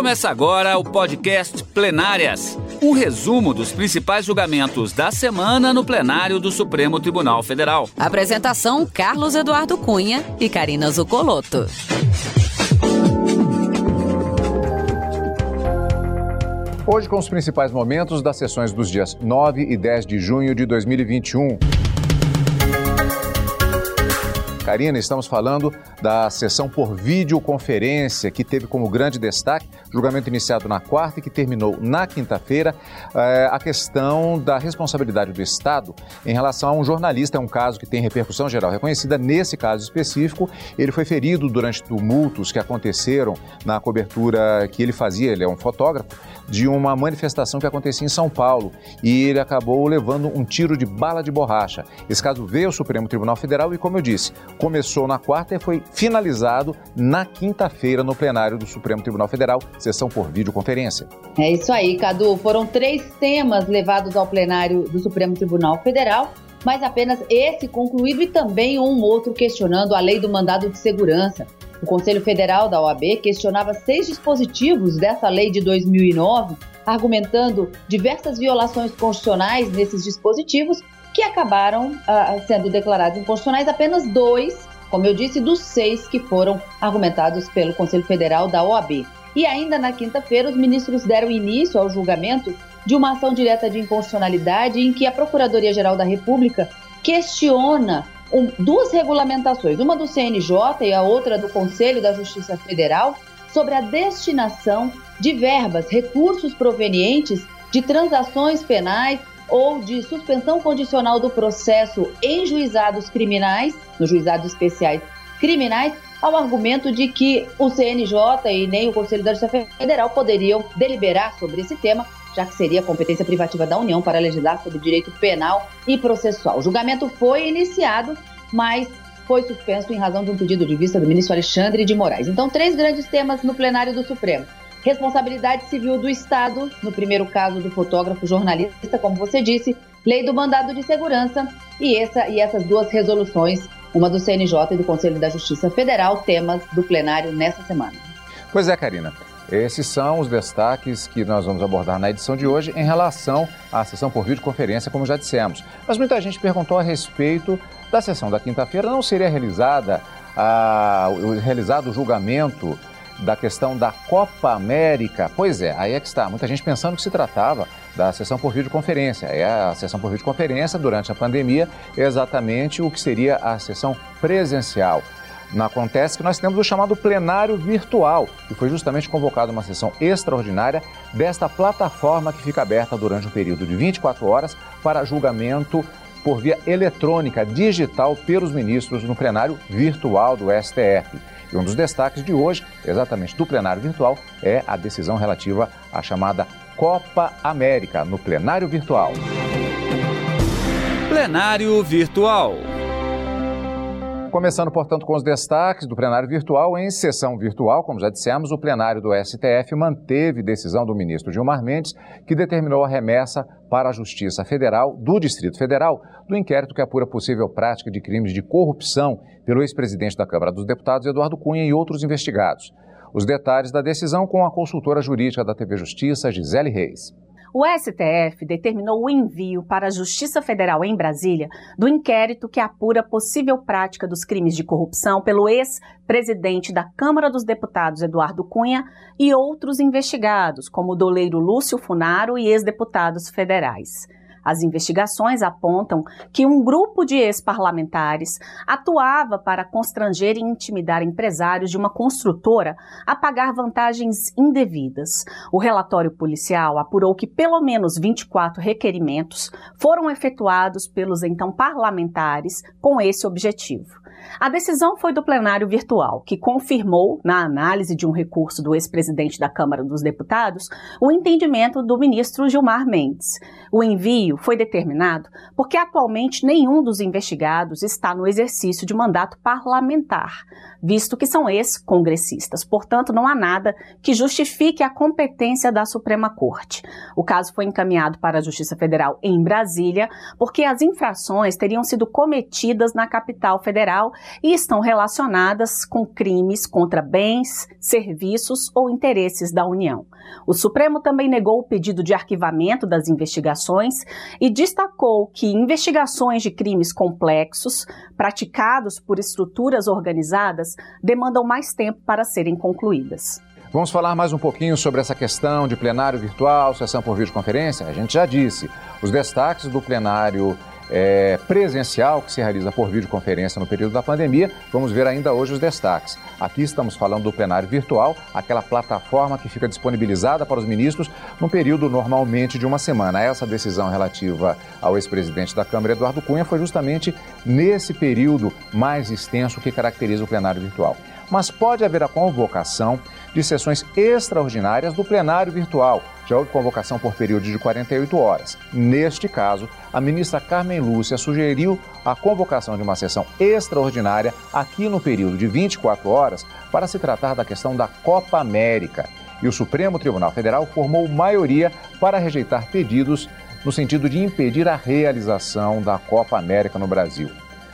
Começa agora o podcast Plenárias um resumo dos principais julgamentos da semana no plenário do Supremo Tribunal Federal. Apresentação: Carlos Eduardo Cunha e Karina Zucolotto. Hoje com os principais momentos das sessões dos dias 9 e 10 de junho de 2021. Karina, estamos falando da sessão por videoconferência, que teve como grande destaque, julgamento iniciado na quarta e que terminou na quinta-feira, é, a questão da responsabilidade do Estado em relação a um jornalista. É um caso que tem repercussão geral reconhecida. Nesse caso específico, ele foi ferido durante tumultos que aconteceram na cobertura que ele fazia, ele é um fotógrafo, de uma manifestação que acontecia em São Paulo e ele acabou levando um tiro de bala de borracha. Esse caso veio ao Supremo Tribunal Federal e, como eu disse, começou na quarta e foi finalizado na quinta-feira no plenário do Supremo Tribunal Federal, sessão por videoconferência. É isso aí, Cadu. Foram três temas levados ao plenário do Supremo Tribunal Federal mas apenas esse concluído e também um outro questionando a lei do mandado de segurança. O Conselho Federal da OAB questionava seis dispositivos dessa lei de 2009, argumentando diversas violações constitucionais nesses dispositivos, que acabaram uh, sendo declarados inconstitucionais apenas dois, como eu disse, dos seis que foram argumentados pelo Conselho Federal da OAB. E ainda na quinta-feira, os ministros deram início ao julgamento de uma ação direta de inconstitucionalidade em que a Procuradoria-Geral da República questiona um, duas regulamentações, uma do CNJ e a outra do Conselho da Justiça Federal, sobre a destinação de verbas, recursos provenientes de transações penais ou de suspensão condicional do processo em juizados criminais, nos juizados especiais criminais, ao argumento de que o CNJ e nem o Conselho da Justiça Federal poderiam deliberar sobre esse tema, já que seria competência privativa da União para legislar sobre direito penal e processual. O julgamento foi iniciado, mas foi suspenso em razão de um pedido de vista do ministro Alexandre de Moraes. Então, três grandes temas no plenário do Supremo. Responsabilidade civil do Estado, no primeiro caso do fotógrafo jornalista, como você disse, lei do mandado de segurança e, essa, e essas duas resoluções, uma do CNJ e do Conselho da Justiça Federal, temas do plenário nessa semana. Pois é, Karina. Esses são os destaques que nós vamos abordar na edição de hoje em relação à sessão por videoconferência, como já dissemos. Mas muita gente perguntou a respeito da sessão da quinta-feira. Não seria realizada a, realizado o julgamento da questão da Copa América? Pois é, aí é que está. Muita gente pensando que se tratava da sessão por videoconferência. É a sessão por videoconferência durante a pandemia, exatamente o que seria a sessão presencial. Acontece que nós temos o chamado plenário virtual, que foi justamente convocada uma sessão extraordinária desta plataforma que fica aberta durante um período de 24 horas para julgamento por via eletrônica, digital, pelos ministros no plenário virtual do STF. E um dos destaques de hoje, exatamente do plenário virtual, é a decisão relativa à chamada Copa América, no plenário virtual. Plenário virtual. Começando, portanto, com os destaques do plenário virtual. Em sessão virtual, como já dissemos, o plenário do STF manteve decisão do ministro Gilmar Mendes, que determinou a remessa para a Justiça Federal do Distrito Federal do inquérito que apura possível prática de crimes de corrupção pelo ex-presidente da Câmara dos Deputados, Eduardo Cunha, e outros investigados. Os detalhes da decisão com a consultora jurídica da TV Justiça, Gisele Reis. O STF determinou o envio para a Justiça Federal em Brasília do inquérito que apura possível prática dos crimes de corrupção pelo ex-presidente da Câmara dos Deputados, Eduardo Cunha, e outros investigados, como o doleiro Lúcio Funaro e ex-deputados federais. As investigações apontam que um grupo de ex-parlamentares atuava para constranger e intimidar empresários de uma construtora a pagar vantagens indevidas. O relatório policial apurou que pelo menos 24 requerimentos foram efetuados pelos então parlamentares com esse objetivo. A decisão foi do plenário virtual, que confirmou, na análise de um recurso do ex-presidente da Câmara dos Deputados, o entendimento do ministro Gilmar Mendes. O envio foi determinado porque atualmente nenhum dos investigados está no exercício de mandato parlamentar, visto que são ex-congressistas. Portanto, não há nada que justifique a competência da Suprema Corte. O caso foi encaminhado para a Justiça Federal em Brasília, porque as infrações teriam sido cometidas na capital federal e estão relacionadas com crimes contra bens, serviços ou interesses da União. O Supremo também negou o pedido de arquivamento das investigações e destacou que investigações de crimes complexos, praticados por estruturas organizadas, demandam mais tempo para serem concluídas. Vamos falar mais um pouquinho sobre essa questão de plenário virtual, sessão por videoconferência? A gente já disse. Os destaques do plenário é, presencial que se realiza por videoconferência no período da pandemia. Vamos ver ainda hoje os destaques. Aqui estamos falando do plenário virtual, aquela plataforma que fica disponibilizada para os ministros no período normalmente de uma semana. Essa decisão relativa ao ex-presidente da Câmara, Eduardo Cunha, foi justamente nesse período mais extenso que caracteriza o plenário virtual. Mas pode haver a convocação de sessões extraordinárias do plenário virtual. Já houve convocação por período de 48 horas. Neste caso, a ministra Carmen Lúcia sugeriu a convocação de uma sessão extraordinária aqui no período de 24 horas para se tratar da questão da Copa América. E o Supremo Tribunal Federal formou maioria para rejeitar pedidos no sentido de impedir a realização da Copa América no Brasil.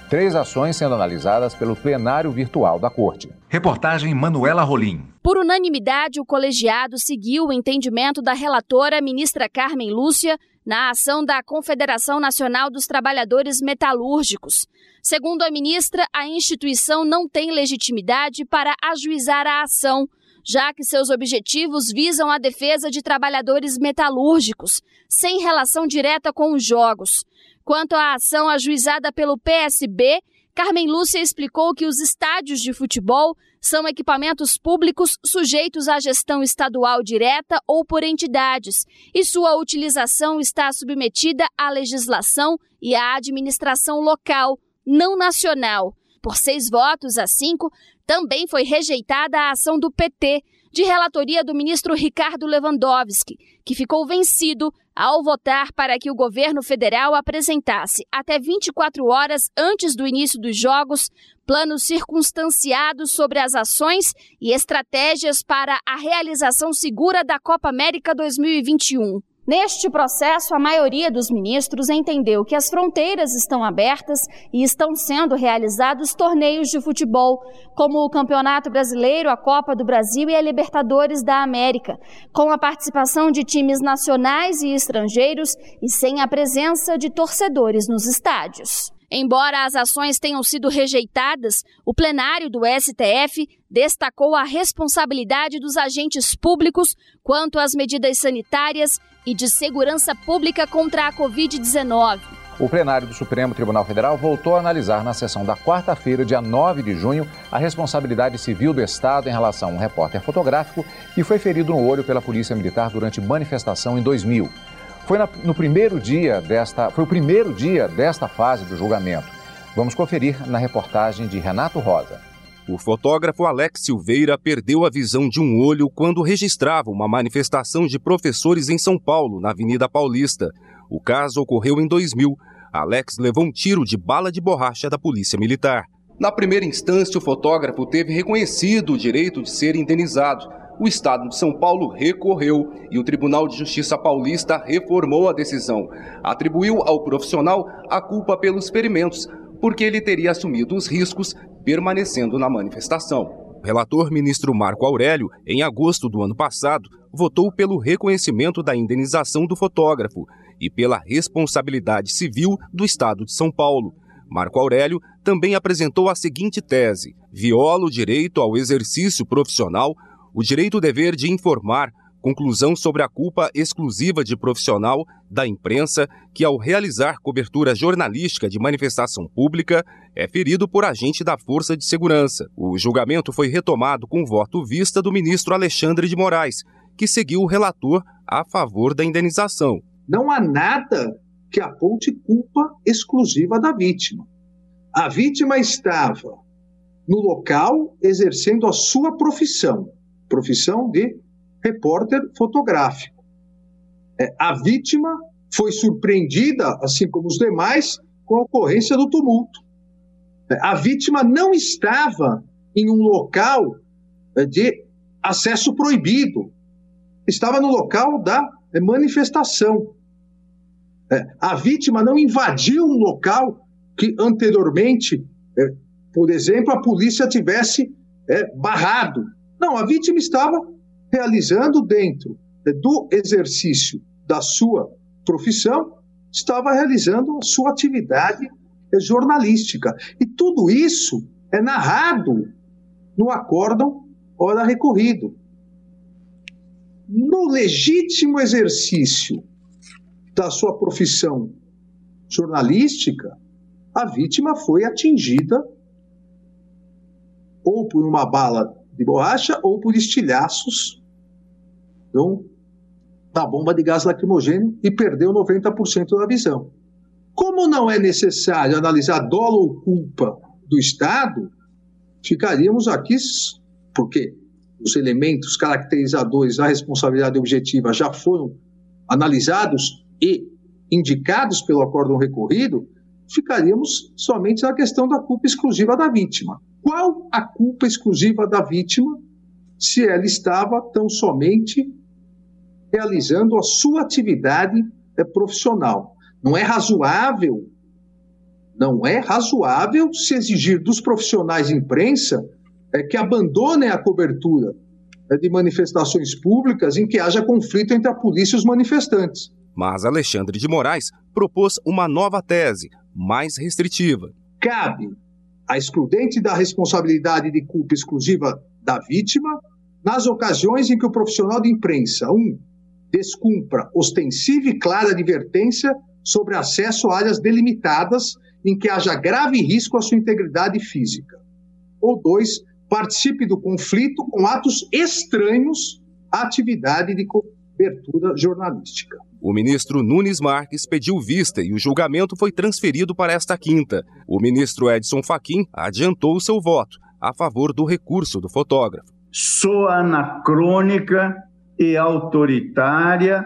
Três ações sendo analisadas pelo plenário virtual da Corte. Reportagem Manuela Rolim. Por unanimidade, o colegiado seguiu o entendimento da relatora, ministra Carmen Lúcia, na ação da Confederação Nacional dos Trabalhadores Metalúrgicos. Segundo a ministra, a instituição não tem legitimidade para ajuizar a ação, já que seus objetivos visam a defesa de trabalhadores metalúrgicos, sem relação direta com os jogos. Quanto à ação ajuizada pelo PSB, Carmen Lúcia explicou que os estádios de futebol são equipamentos públicos sujeitos à gestão estadual direta ou por entidades, e sua utilização está submetida à legislação e à administração local, não nacional. Por seis votos a cinco, também foi rejeitada a ação do PT, de relatoria do ministro Ricardo Lewandowski, que ficou vencido ao votar para que o governo federal apresentasse, até 24 horas antes do início dos Jogos, planos circunstanciados sobre as ações e estratégias para a realização segura da Copa América 2021. Neste processo, a maioria dos ministros entendeu que as fronteiras estão abertas e estão sendo realizados torneios de futebol, como o Campeonato Brasileiro, a Copa do Brasil e a Libertadores da América, com a participação de times nacionais e estrangeiros e sem a presença de torcedores nos estádios. Embora as ações tenham sido rejeitadas, o plenário do STF destacou a responsabilidade dos agentes públicos quanto às medidas sanitárias e de segurança pública contra a Covid-19. O plenário do Supremo Tribunal Federal voltou a analisar na sessão da quarta-feira, dia 9 de junho, a responsabilidade civil do Estado em relação a um repórter fotográfico que foi ferido no olho pela Polícia Militar durante manifestação em 2000. Foi na, no primeiro dia desta, foi o primeiro dia desta fase do julgamento. Vamos conferir na reportagem de Renato Rosa. O fotógrafo Alex Silveira perdeu a visão de um olho quando registrava uma manifestação de professores em São Paulo, na Avenida Paulista. O caso ocorreu em 2000. Alex levou um tiro de bala de borracha da Polícia Militar. Na primeira instância, o fotógrafo teve reconhecido o direito de ser indenizado. O Estado de São Paulo recorreu e o Tribunal de Justiça Paulista reformou a decisão. Atribuiu ao profissional a culpa pelos ferimentos, porque ele teria assumido os riscos permanecendo na manifestação. O relator ministro Marco Aurélio, em agosto do ano passado, votou pelo reconhecimento da indenização do fotógrafo e pela responsabilidade civil do Estado de São Paulo. Marco Aurélio também apresentou a seguinte tese: viola o direito ao exercício profissional, o direito-dever de informar, conclusão sobre a culpa exclusiva de profissional da imprensa que, ao realizar cobertura jornalística de manifestação pública, é ferido por agente da Força de Segurança. O julgamento foi retomado com voto vista do ministro Alexandre de Moraes, que seguiu o relator a favor da indenização. Não há nada que aponte culpa exclusiva da vítima. A vítima estava no local exercendo a sua profissão, profissão de repórter fotográfico. É, a vítima foi surpreendida, assim como os demais, com a ocorrência do tumulto. A vítima não estava em um local eh, de acesso proibido, estava no local da eh, manifestação. Eh, a vítima não invadiu um local que anteriormente, por exemplo, a polícia tivesse barrado. Não, a vítima estava realizando dentro do exercício da sua profissão, estava realizando a sua atividade jornalística. E tudo isso é narrado no acórdão ora recorrido. No legítimo exercício da sua profissão jornalística, a vítima foi atingida ou por uma bala de borracha ou por estilhaços então, da bomba de gás lacrimogêneo e perdeu 90% da visão. Como não é necessário analisar dolo ou culpa do Estado, ficaríamos aqui, porque os elementos caracterizadores da responsabilidade objetiva já foram analisados e indicados pelo acórdão recorrido, ficaríamos somente na questão da culpa exclusiva da vítima. Qual a culpa exclusiva da vítima se ela estava tão somente realizando a sua atividade é, profissional. Não é razoável, não é razoável se exigir dos profissionais de imprensa é, que abandonem a cobertura é, de manifestações públicas em que haja conflito entre a polícia e os manifestantes. Mas Alexandre de Moraes propôs uma nova tese, mais restritiva. Cabe a excludente da responsabilidade de culpa exclusiva da vítima nas ocasiões em que o profissional de imprensa, um, descumpra ostensiva e clara advertência sobre acesso a áreas delimitadas em que haja grave risco à sua integridade física. Ou dois, participe do conflito com atos estranhos à atividade de cobertura jornalística. O ministro Nunes Marques pediu vista e o julgamento foi transferido para esta quinta. O ministro Edson Fachin adiantou seu voto a favor do recurso do fotógrafo. Sou anacrônica e autoritária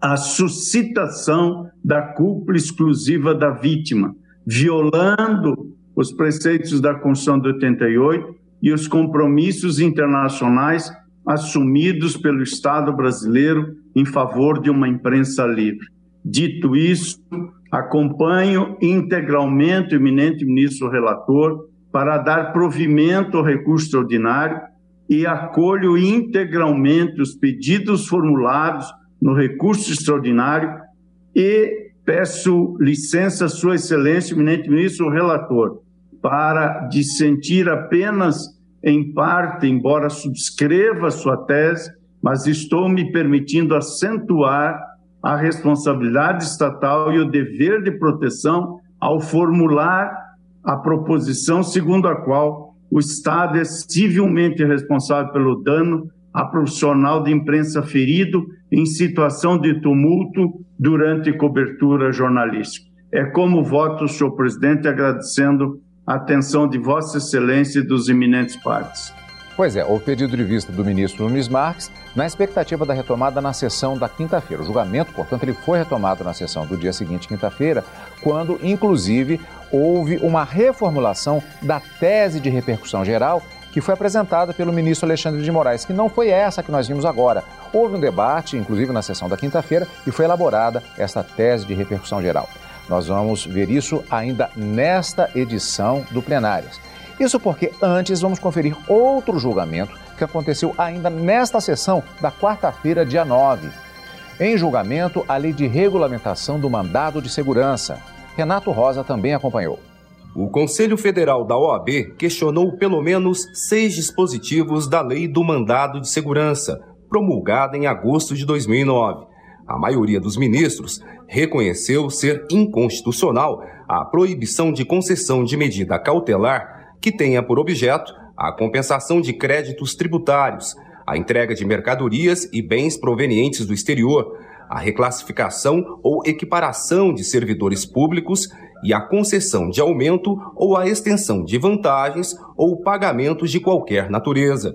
a suscitação da culpa exclusiva da vítima, violando os preceitos da Constituição de 88 e os compromissos internacionais assumidos pelo Estado brasileiro em favor de uma imprensa livre. Dito isso, acompanho integralmente o eminente ministro relator para dar provimento ao recurso extraordinário e acolho integralmente os pedidos formulados no recurso extraordinário e peço licença, Sua Excelência, eminente ministro relator, para dissentir apenas em parte, embora subscreva sua tese, mas estou me permitindo acentuar a responsabilidade estatal e o dever de proteção ao formular a proposição segundo a qual o Estado é civilmente responsável pelo dano a profissional de imprensa ferido em situação de tumulto durante cobertura jornalística. É como voto, senhor presidente, agradecendo a atenção de Vossa Excelência e dos eminentes partes. Pois é, houve pedido de vista do ministro Nunes Marques na expectativa da retomada na sessão da quinta-feira. O julgamento, portanto, ele foi retomado na sessão do dia seguinte, quinta-feira, quando, inclusive, houve uma reformulação da tese de repercussão geral que foi apresentada pelo ministro Alexandre de Moraes, que não foi essa que nós vimos agora. Houve um debate, inclusive na sessão da quinta-feira, e foi elaborada essa tese de repercussão geral. Nós vamos ver isso ainda nesta edição do Plenárias. Isso porque antes vamos conferir outro julgamento que aconteceu ainda nesta sessão da quarta-feira, dia 9. Em julgamento, a lei de regulamentação do mandado de segurança. Renato Rosa também acompanhou. O Conselho Federal da OAB questionou pelo menos seis dispositivos da Lei do Mandado de Segurança, promulgada em agosto de 2009. A maioria dos ministros reconheceu ser inconstitucional a proibição de concessão de medida cautelar que tenha por objeto a compensação de créditos tributários, a entrega de mercadorias e bens provenientes do exterior, a reclassificação ou equiparação de servidores públicos e a concessão de aumento ou a extensão de vantagens ou pagamentos de qualquer natureza.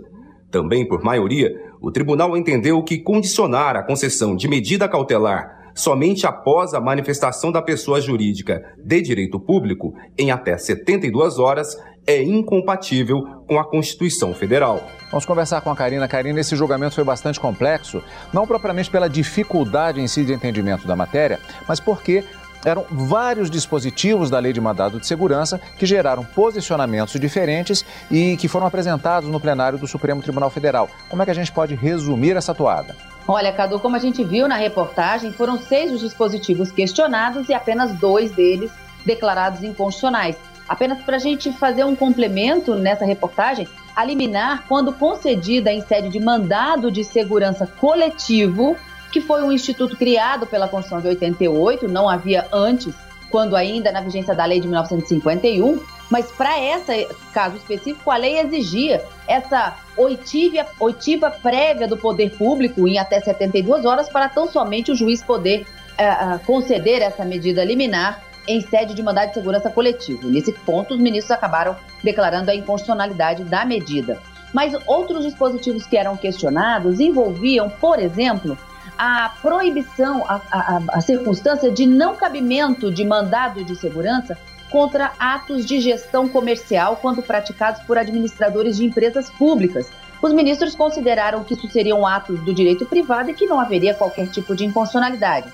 Também por maioria, o tribunal entendeu que condicionar a concessão de medida cautelar somente após a manifestação da pessoa jurídica de direito público, em até 72 horas, é incompatível com a Constituição Federal. Vamos conversar com a Karina. Karina, esse julgamento foi bastante complexo, não propriamente pela dificuldade em si de entendimento da matéria, mas porque eram vários dispositivos da Lei de Mandado de Segurança que geraram posicionamentos diferentes e que foram apresentados no plenário do Supremo Tribunal Federal. Como é que a gente pode resumir essa toada? Olha, Cadu, como a gente viu na reportagem, foram seis os dispositivos questionados e apenas dois deles declarados inconstitucionais. Apenas para a gente fazer um complemento nessa reportagem, a liminar, quando concedida em sede de mandado de segurança coletivo, que foi um instituto criado pela Constituição de 88, não havia antes, quando ainda na vigência da lei de 1951, mas para esse caso específico, a lei exigia essa oitiva, oitiva prévia do poder público em até 72 horas para tão somente o juiz poder uh, conceder essa medida liminar em sede de mandado de segurança coletivo. Nesse ponto, os ministros acabaram declarando a inconstitucionalidade da medida. Mas outros dispositivos que eram questionados envolviam, por exemplo, a proibição, a, a, a circunstância de não cabimento de mandado de segurança contra atos de gestão comercial quando praticados por administradores de empresas públicas. Os ministros consideraram que isso seriam atos do direito privado e que não haveria qualquer tipo de inconstitucionalidade.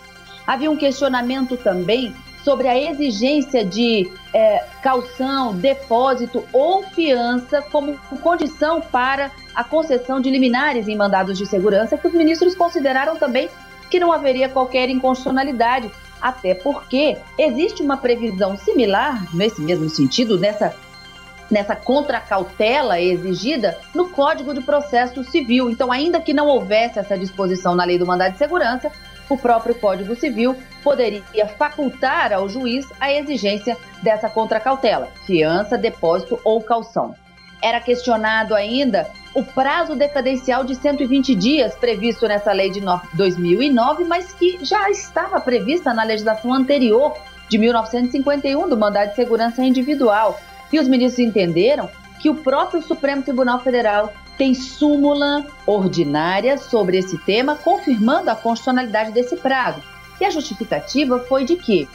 Havia um questionamento também sobre a exigência de é, calção, depósito ou fiança como condição para a concessão de liminares em mandados de segurança, que os ministros consideraram também que não haveria qualquer inconstitucionalidade, até porque existe uma previsão similar, nesse mesmo sentido, nessa, nessa contracautela exigida no Código de Processo Civil. Então, ainda que não houvesse essa disposição na lei do mandado de segurança, o próprio Código Civil poderia facultar ao juiz a exigência dessa contracautela, fiança, depósito ou calção. Era questionado ainda o prazo decadencial de 120 dias previsto nessa lei de 2009, mas que já estava prevista na legislação anterior de 1951 do mandado de segurança individual. E os ministros entenderam que o próprio Supremo Tribunal Federal tem súmula ordinária sobre esse tema, confirmando a constitucionalidade desse prazo. E a justificativa foi de que,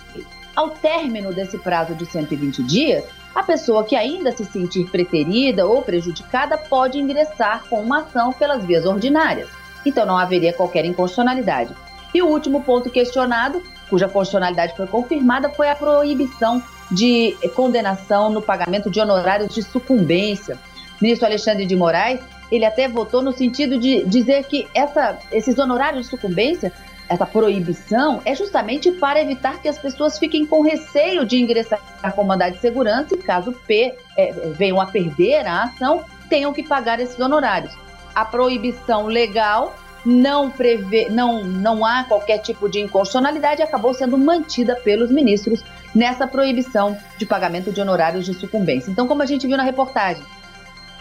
ao término desse prazo de 120 dias, a pessoa que ainda se sentir preterida ou prejudicada pode ingressar com uma ação pelas vias ordinárias. Então não haveria qualquer inconstitucionalidade. E o último ponto questionado, cuja constitucionalidade foi confirmada, foi a proibição de condenação no pagamento de honorários de sucumbência. Ministro Alexandre de Moraes, ele até votou no sentido de dizer que essa, esses honorários de sucumbência essa proibição é justamente para evitar que as pessoas fiquem com receio de ingressar com mandado de segurança e, caso P, é, venham a perder a ação, tenham que pagar esses honorários. A proibição legal não prevê, não, não há qualquer tipo de inconstitucionalidade acabou sendo mantida pelos ministros nessa proibição de pagamento de honorários de sucumbência. Então, como a gente viu na reportagem,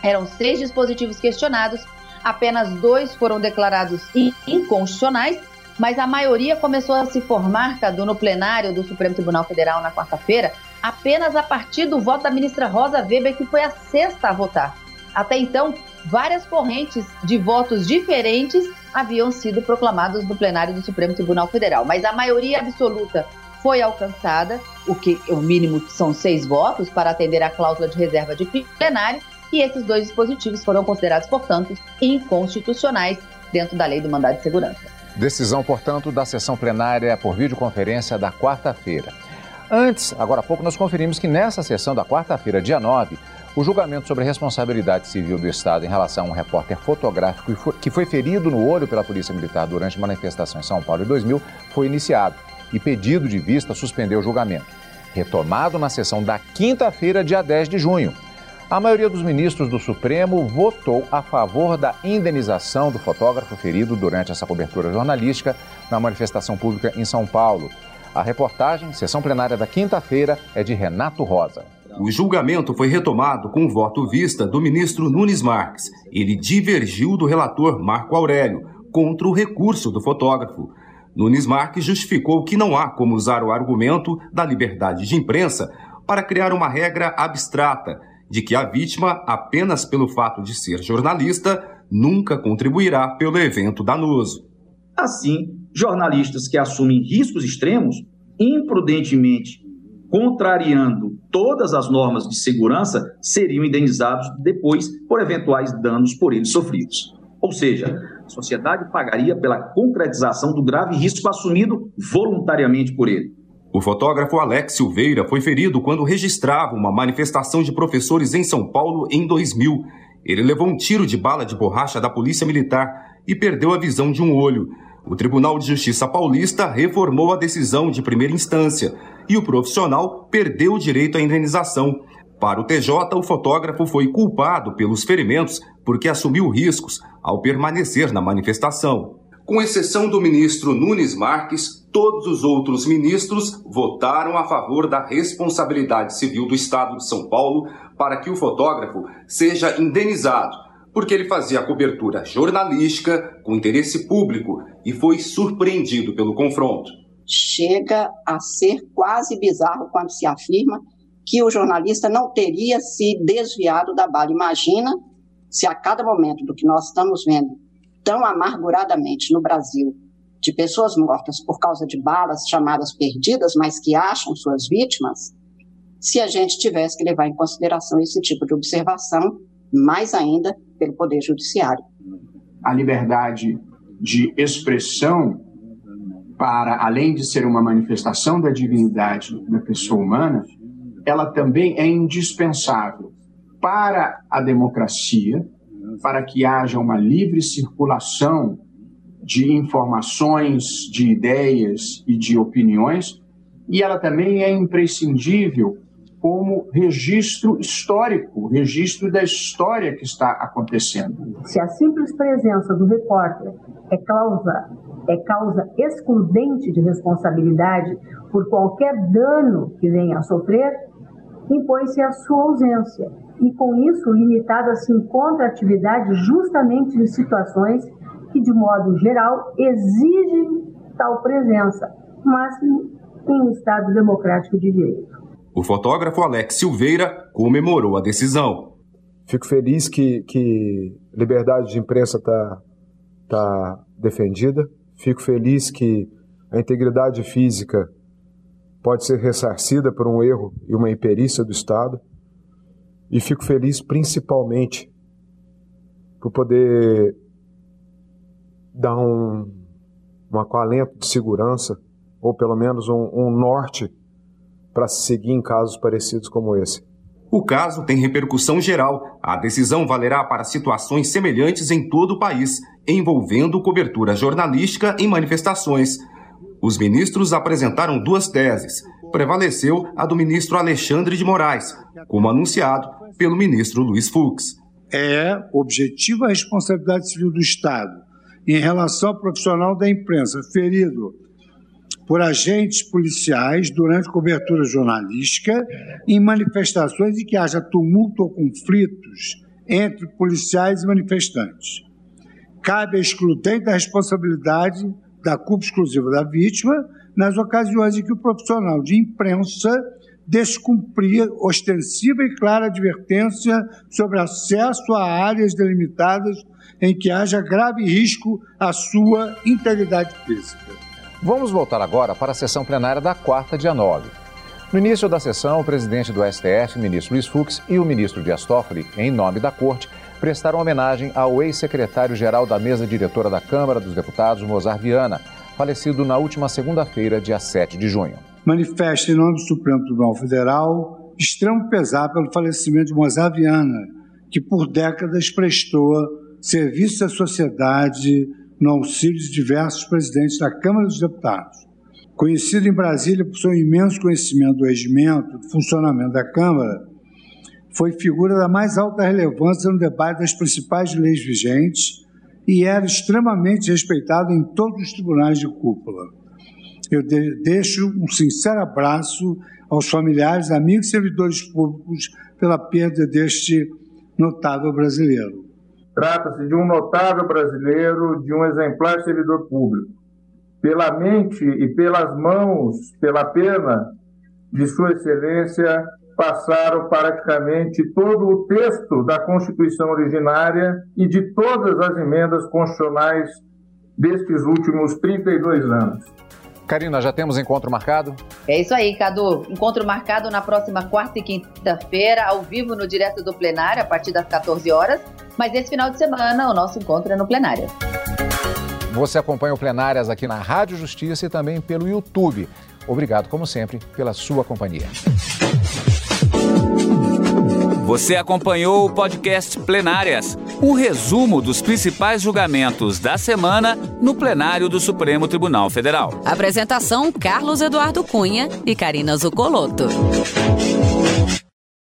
eram seis dispositivos questionados, apenas dois foram declarados inconstitucionais mas a maioria começou a se formar, Cadu, no plenário do Supremo Tribunal Federal na quarta-feira, apenas a partir do voto da ministra Rosa Weber, que foi a sexta a votar. Até então, várias correntes de votos diferentes haviam sido proclamados no plenário do Supremo Tribunal Federal, mas a maioria absoluta foi alcançada, o que o mínimo são seis votos para atender à cláusula de reserva de plenário, e esses dois dispositivos foram considerados, portanto, inconstitucionais dentro da lei do mandado de segurança. Decisão, portanto, da sessão plenária por videoconferência da quarta-feira. Antes, agora há pouco, nós conferimos que nessa sessão da quarta-feira, dia 9, o julgamento sobre responsabilidade civil do Estado em relação a um repórter fotográfico que foi ferido no olho pela Polícia Militar durante manifestação em São Paulo em 2000 foi iniciado e pedido de vista suspendeu o julgamento. Retomado na sessão da quinta-feira, dia 10 de junho. A maioria dos ministros do Supremo votou a favor da indenização do fotógrafo ferido durante essa cobertura jornalística na manifestação pública em São Paulo. A reportagem, sessão plenária da quinta-feira, é de Renato Rosa. O julgamento foi retomado com voto vista do ministro Nunes Marques. Ele divergiu do relator Marco Aurélio contra o recurso do fotógrafo. Nunes Marques justificou que não há como usar o argumento da liberdade de imprensa para criar uma regra abstrata de que a vítima, apenas pelo fato de ser jornalista, nunca contribuirá pelo evento danoso. Assim, jornalistas que assumem riscos extremos, imprudentemente contrariando todas as normas de segurança, seriam indenizados depois por eventuais danos por eles sofridos. Ou seja, a sociedade pagaria pela concretização do grave risco assumido voluntariamente por ele. O fotógrafo Alex Silveira foi ferido quando registrava uma manifestação de professores em São Paulo em 2000. Ele levou um tiro de bala de borracha da Polícia Militar e perdeu a visão de um olho. O Tribunal de Justiça Paulista reformou a decisão de primeira instância e o profissional perdeu o direito à indenização. Para o TJ, o fotógrafo foi culpado pelos ferimentos porque assumiu riscos ao permanecer na manifestação. Com exceção do ministro Nunes Marques, todos os outros ministros votaram a favor da responsabilidade civil do Estado de São Paulo para que o fotógrafo seja indenizado, porque ele fazia cobertura jornalística com interesse público e foi surpreendido pelo confronto chega a ser quase bizarro quando se afirma que o jornalista não teria se desviado da bala. Imagina se a cada momento do que nós estamos vendo tão amarguradamente no Brasil, de pessoas mortas por causa de balas chamadas perdidas, mas que acham suas vítimas, se a gente tivesse que levar em consideração esse tipo de observação, mais ainda pelo Poder Judiciário. A liberdade de expressão para, além de ser uma manifestação da dignidade da pessoa humana, ela também é indispensável para a democracia, para que haja uma livre circulação de informações, de ideias e de opiniões, e ela também é imprescindível como registro histórico, registro da história que está acontecendo. Se a simples presença do repórter é causa é causa excludente de responsabilidade por qualquer dano que venha a sofrer, impõe-se a sua ausência. E com isso, limitada se encontra a atividade justamente em situações que, de modo geral, exigem tal presença, mas em um Estado democrático de direito. O fotógrafo Alex Silveira comemorou a decisão. Fico feliz que, que liberdade de imprensa está tá defendida. Fico feliz que a integridade física pode ser ressarcida por um erro e uma imperícia do Estado. E fico feliz principalmente por poder dar um, um acalento de segurança, ou pelo menos um, um norte para se seguir em casos parecidos como esse. O caso tem repercussão geral. A decisão valerá para situações semelhantes em todo o país, envolvendo cobertura jornalística em manifestações. Os ministros apresentaram duas teses. Prevaleceu a do ministro Alexandre de Moraes, como anunciado pelo ministro Luiz Fux. É objetiva a responsabilidade civil do Estado em relação ao profissional da imprensa ferido por agentes policiais durante cobertura jornalística em manifestações em que haja tumulto ou conflitos entre policiais e manifestantes. Cabe a excludente a responsabilidade da culpa exclusiva da vítima nas ocasiões em que o profissional de imprensa descumprir ostensiva e clara advertência sobre acesso a áreas delimitadas em que haja grave risco à sua integridade física. Vamos voltar agora para a sessão plenária da quarta, dia 9. No início da sessão, o presidente do STF, ministro Luiz Fux, e o ministro Dias Toffoli, em nome da Corte, prestaram homenagem ao ex-secretário-geral da mesa diretora da Câmara dos Deputados, Mozar Viana, falecido na última segunda-feira, dia 7 de junho. Manifesta em nome do Supremo Tribunal Federal extremo pesar pelo falecimento de Mozar Viana, que por décadas prestou serviço à sociedade no auxílio de diversos presidentes da Câmara dos Deputados. Conhecido em Brasília por seu imenso conhecimento do regimento, do funcionamento da Câmara, foi figura da mais alta relevância no debate das principais leis vigentes e era extremamente respeitado em todos os tribunais de cúpula. Eu deixo um sincero abraço aos familiares, amigos e servidores públicos pela perda deste notável brasileiro. Trata-se de um notável brasileiro, de um exemplar servidor público. Pela mente e pelas mãos, pela pena de Sua Excelência, passaram praticamente todo o texto da Constituição originária e de todas as emendas constitucionais destes últimos 32 anos. Karina, já temos encontro marcado? É isso aí, Cadu. Encontro marcado na próxima quarta e quinta-feira, ao vivo no Direto do Plenário, a partir das 14 horas. Mas esse final de semana, o nosso encontro é no plenário. Você acompanha o Plenárias aqui na Rádio Justiça e também pelo YouTube. Obrigado, como sempre, pela sua companhia. Você acompanhou o podcast Plenárias, um resumo dos principais julgamentos da semana no plenário do Supremo Tribunal Federal. Apresentação: Carlos Eduardo Cunha e Karina Zucolotto.